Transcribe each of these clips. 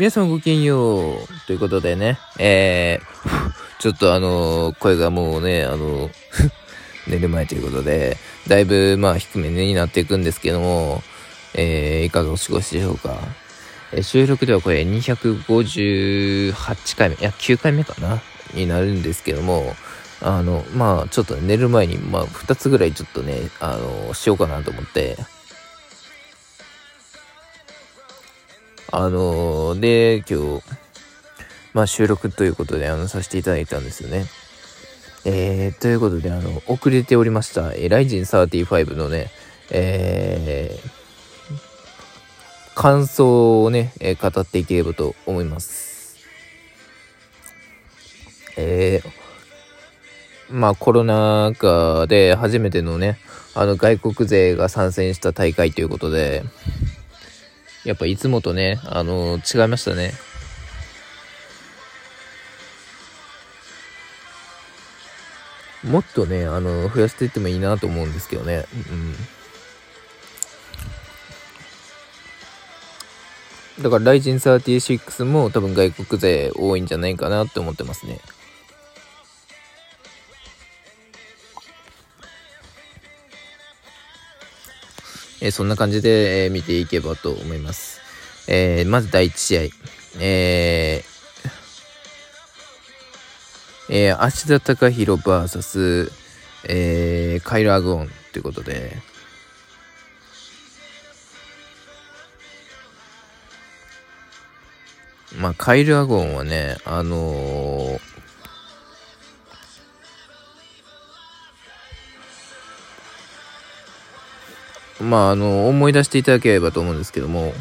皆さんごきげんよう。ということでね、えー、ちょっとあのー、声がもうね、あのー、寝る前ということで、だいぶまあ低めになっていくんですけども、えー、いかがお過ごしでしょうか。えー、収録ではこれ258回目、いや、9回目かなになるんですけども、あの、まあちょっと、寝る前に、まあ2つぐらいちょっとね、あのしようかなと思って、あのー、で、今日、まあ収録ということで、あの、させていただいたんですよね。えー、ということで、あの、遅れておりました、えー、ライジン35のね、えー、感想をね、えー、語っていければと思います。えー、まあコロナ禍で初めてのね、あの外国勢が参戦した大会ということで、やっぱいつもとね、あのー、違いましたね。もっとね、あの、増やしていってもいいなと思うんですけどね。うん。だから、ライジン36も多分外国勢多いんじゃないかなって思ってますね。えー、そんな感じで、えー、見ていけばと思います。えー、まず第1試合。えー、えー、芦田貴弘 VS、えー、カイル・アグオンということで、まあ、カイル・アゴンはね、あのー、まあ、あの、思い出していただければと思うんですけども、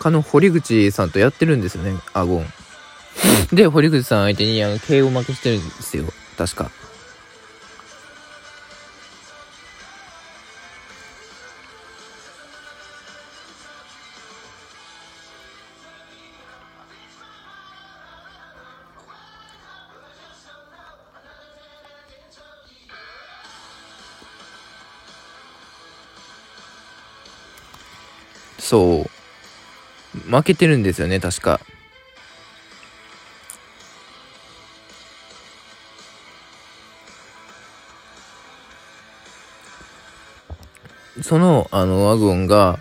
かの堀口さんとやってるんですよね、アゴン。で、堀口さん相手にあの KO 負けしてるんですよ、確か。そう。負けてるんですよね、確か。その、あの、ワゴンが、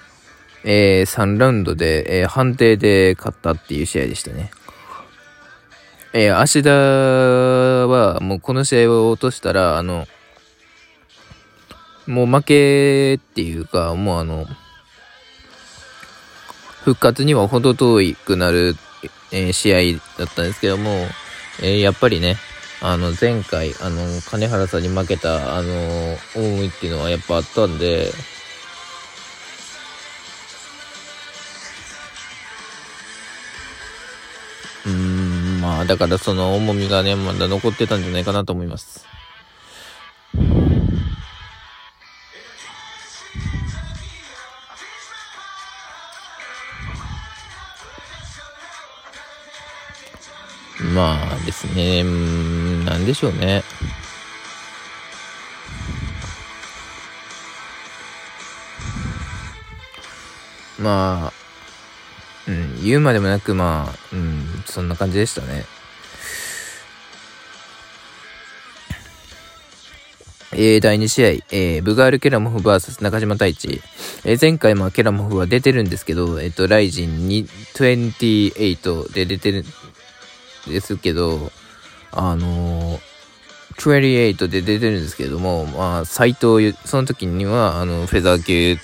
えー、3ラウンドで、えー、判定で勝ったっていう試合でしたね。えー、芦田は、もうこの試合を落としたら、あの、もう負けっていうか、もうあの、復活には程遠くなる、えー、試合だったんですけども、えー、やっぱりね、あの、前回、あの、金原さんに負けた、あの、思いっていうのはやっぱあったんで、うーん、まあ、だからその重みがね、まだ残ってたんじゃないかなと思います。ですね、うん、なんでしょうね。まあ、うん、言うまでもなく、まあ、うん、そんな感じでしたね。えー、第2試合、えー、ブガール・ケラモフ VS 中島太一。えー、前回、まあ、ケラモフは出てるんですけど、えっ、ー、と、ライジン28で出てる、ですけど、あの28で出てるんですけれども、まあ、斎藤、その時には、あの、フェザー級、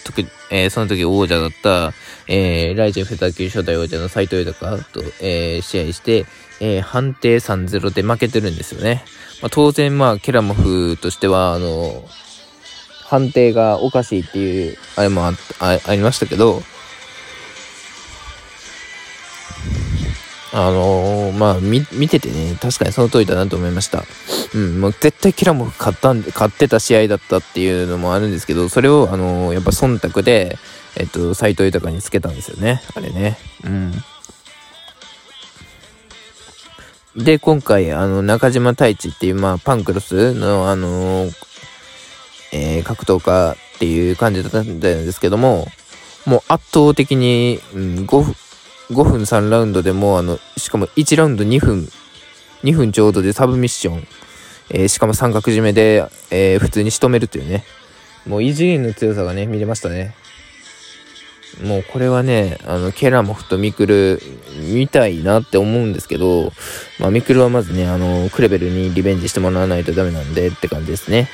えー、その時王者だった、えー、ライジンフェザー級初代王者の斎藤豊と、えー、試合して、えー、判定3-0で負けてるんですよね。まあ、当然、まあ、ケラモフとしては、あの、判定がおかしいっていう、あれもあありましたけど、あのー、まあ、見、見ててね、確かにその通りだなと思いました。うん、もう絶対キラモフ買ったんで、買ってた試合だったっていうのもあるんですけど、それを、あのー、やっぱ忖度で、えっと、斎藤豊につけたんですよね。あれね。うん。で、今回、あの、中島太一っていう、まあ、パンクロスの、あのー、えー、格闘家っていう感じだったんですけども、もう圧倒的に、うん、5分、5分3ラウンドでもあの、しかも1ラウンド2分、2分ちょうどでサブミッション、えー、しかも三角締めで、えー、普通に仕留めるというね、もう異次元の強さがね、見れましたね。もうこれはね、あの、ケラモフとミクル見たいなって思うんですけど、まあ、ミクルはまずね、あの、クレベルにリベンジしてもらわないとダメなんでって感じですね。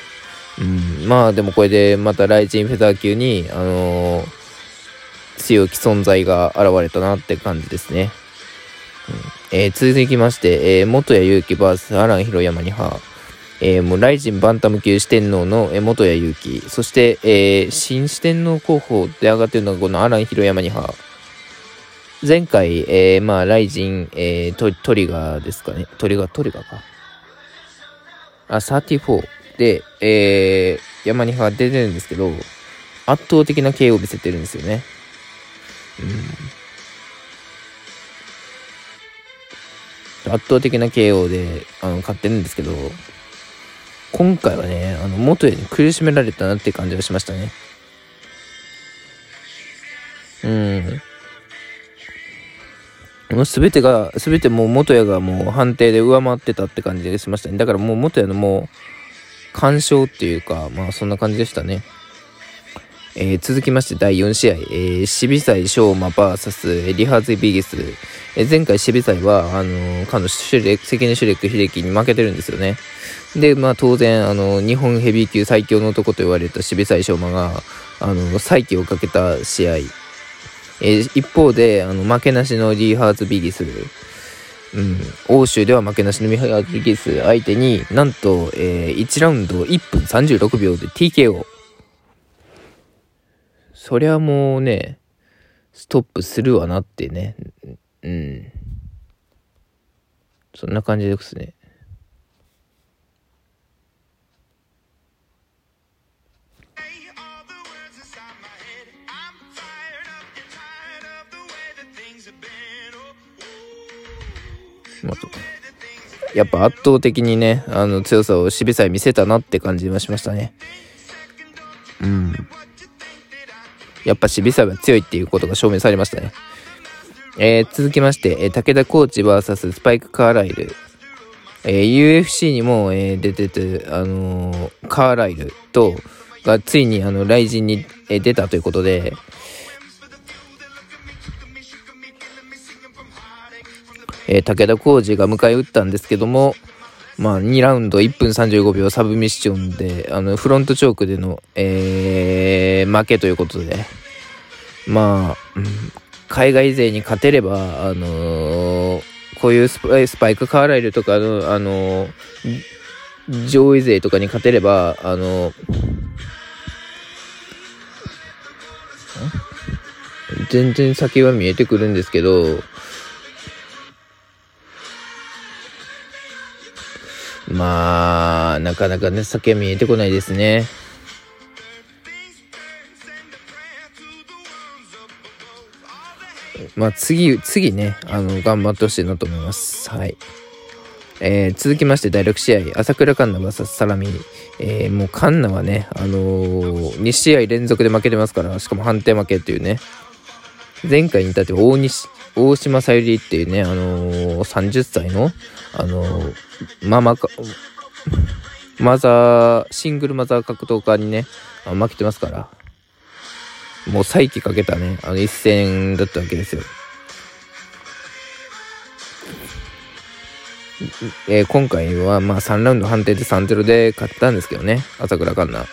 うん、まあでもこれでまたライジンフェザー級に、あのー、強き存在が現れたなって感じですね。うん、えー、続きまして、えー、元谷祐希 VS アラン・ヒロヤマニハえー、もうライジンバンタム級四天王の、えー、元谷祐希、そして、えー、新四天王候補で上がってるのがこのアラン・ヒロヤマニハ。前回、えー、まあ、ライジン、えー、トトリガーですかね。トリガー、トリガーか。あ、34で、えー、ヤマニハが出てるんですけど、圧倒的な KO を見せてるんですよね。うん。圧倒的な KO であの勝ってるんですけど、今回はね、あの、元へに苦しめられたなって感じがしましたね。うん。もう全てが、全てもう元谷がもう判定で上回ってたって感じがしましたね。だからもう元谷のもう、干渉っていうか、まあそんな感じでしたね。えー、続きまして第4試合、えー、シビサイ・ショーマ VS リハーズ・ビギス。えー、前回シビサイは、あのー、かのシュレ関根シュレック秀樹に負けてるんですよね。で、まあ当然、あのー、日本ヘビー級最強の男と言われたシビサイ・ショーマが、あのー、再起をかけた試合。えー、一方で、あの、負けなしのリハーズ・ビギス。うん、欧州では負けなしのミハイア・ビギス相手になんと、えー、1ラウンド1分36秒で TKO。そりゃもうね、ストップするわなってね。うん。そんな感じですね。やっぱ圧倒的にね、あの強さをしびさえ見せたなって感じはしましたね。うん。やっぱ渋沢は強いっていうことが証明されましたね。えー、続きまして、えー、武田コーチ VS スパイク・カーライル。えー、UFC にも、えー、出てて、あのー、カーライルと、がついにあの、雷神に、えー、出たということで、えー、武田浩二が迎え撃ったんですけども、まあ、2ラウンド1分35秒サブミッションで、あの、フロントチョークでの、えー、負けということで、まあ、海外勢に勝てれば、あのー、こういうスパイスパイク・カーライルとかの、あのー、上位勢とかに勝てれば、あの全然先は見えてくるんですけど、まあ、なかなかね、先見えてこないですね。まあ、次、次ね、あの、頑張ってほしいなと思います。はい。えー、続きまして第6試合、朝倉環奈 VS サラミ。えー、もう環奈はね、あのー、2試合連続で負けてますから、しかも判定負けっていうね。前回に至って大西、大島さゆりっていうね、あのー、30歳の、あの、ママか、マザー、シングルマザー格闘家にね、負けてますから、もう再起かけたね、あの一戦だったわけですよ。えー、今回はまあ3ラウンド判定で3-0で勝ったんですけどね、朝倉環奈。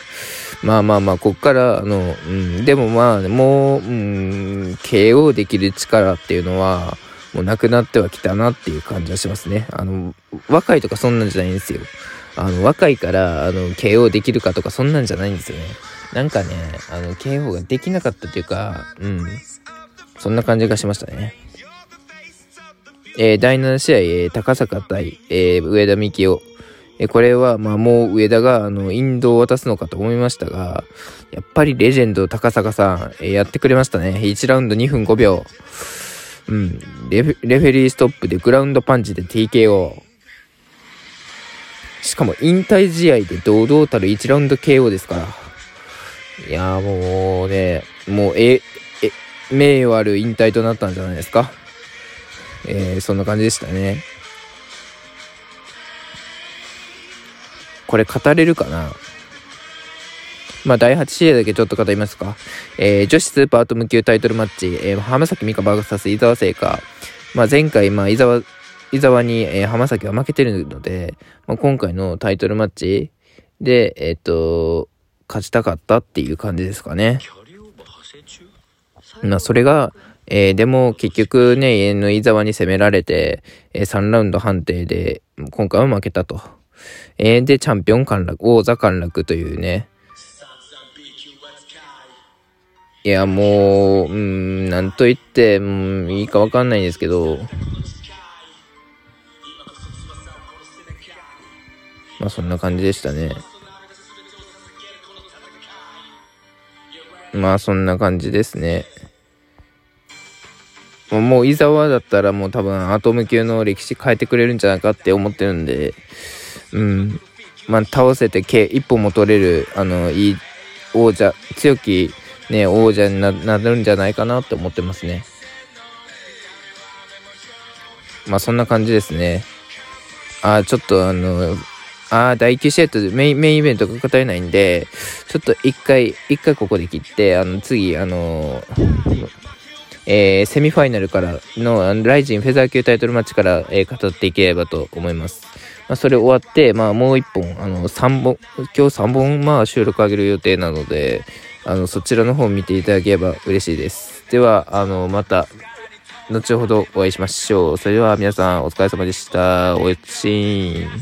まあまあまあ、こっから、あの、うん、でもまあ、もう、うん、KO できる力っていうのは、もうなくなってはきたなっていう感じはしますね。あの、若いとかそんなんじゃないんですよ。あの、若いから、あの、KO できるかとかそんなんじゃないんですよね。なんかね、あの、KO ができなかったというか、うん。そんな感じがしましたね。えー、第7試合、えー、高坂対、えー、上田美希夫。えこれは、まあもう上田が、あの、インドを渡すのかと思いましたが、やっぱりレジェンド高坂さん、えやってくれましたね。1ラウンド2分5秒。うん。レフレフェリーストップでグラウンドパンチで TKO。しかも引退試合で堂々たる1ラウンド KO ですから。いやもうね、もう、え、え、名誉ある引退となったんじゃないですか。えー、そんな感じでしたね。これ語れるかな？まあ、第8試合だけちょっと語りますか？えー、女子スーパーアトム級タイトルマッチ、えー、浜崎美香 VS 伊沢聖華。まあ、前回、まあ、伊沢、伊沢に、えー、浜崎は負けてるので、まあ、今回のタイトルマッチで、えっ、と、勝ちたかったっていう感じですかね。まあ、それが、えー、でも結局ね、の伊沢に攻められて、えー、3ラウンド判定で、今回は負けたと。えー、で、チャンピオン陥落、王座陥落というね。いや、もう、うん、なんと言って、うん、いいかわかんないんですけど、まあそんな感じでしたね。まあそんな感じですね。もう伊沢だったらもう多分アトム級の歴史変えてくれるんじゃないかって思ってるんで、うん。まあ倒せて一歩も取れる、あの、いい王者、強きね、王者になるんじゃないかなって思ってますね。まあそんな感じですね。あ、ちょっとあの、あ、第9試合とメインメインイベントが語れないんで、ちょっと一回、一回ここで切って、あの、次、あのえー、セミファイナルからの、あのライジンフェザー級タイトルマッチから、えー、語っていければと思います。まあ、それ終わって、まあ、もう一本、あの、三本、今日3本、まあ、収録あげる予定なので、あの、そちらの方を見ていただければ嬉しいです。では、あの、また、後ほどお会いしましょう。それでは皆さんお疲れ様でした。おやちん。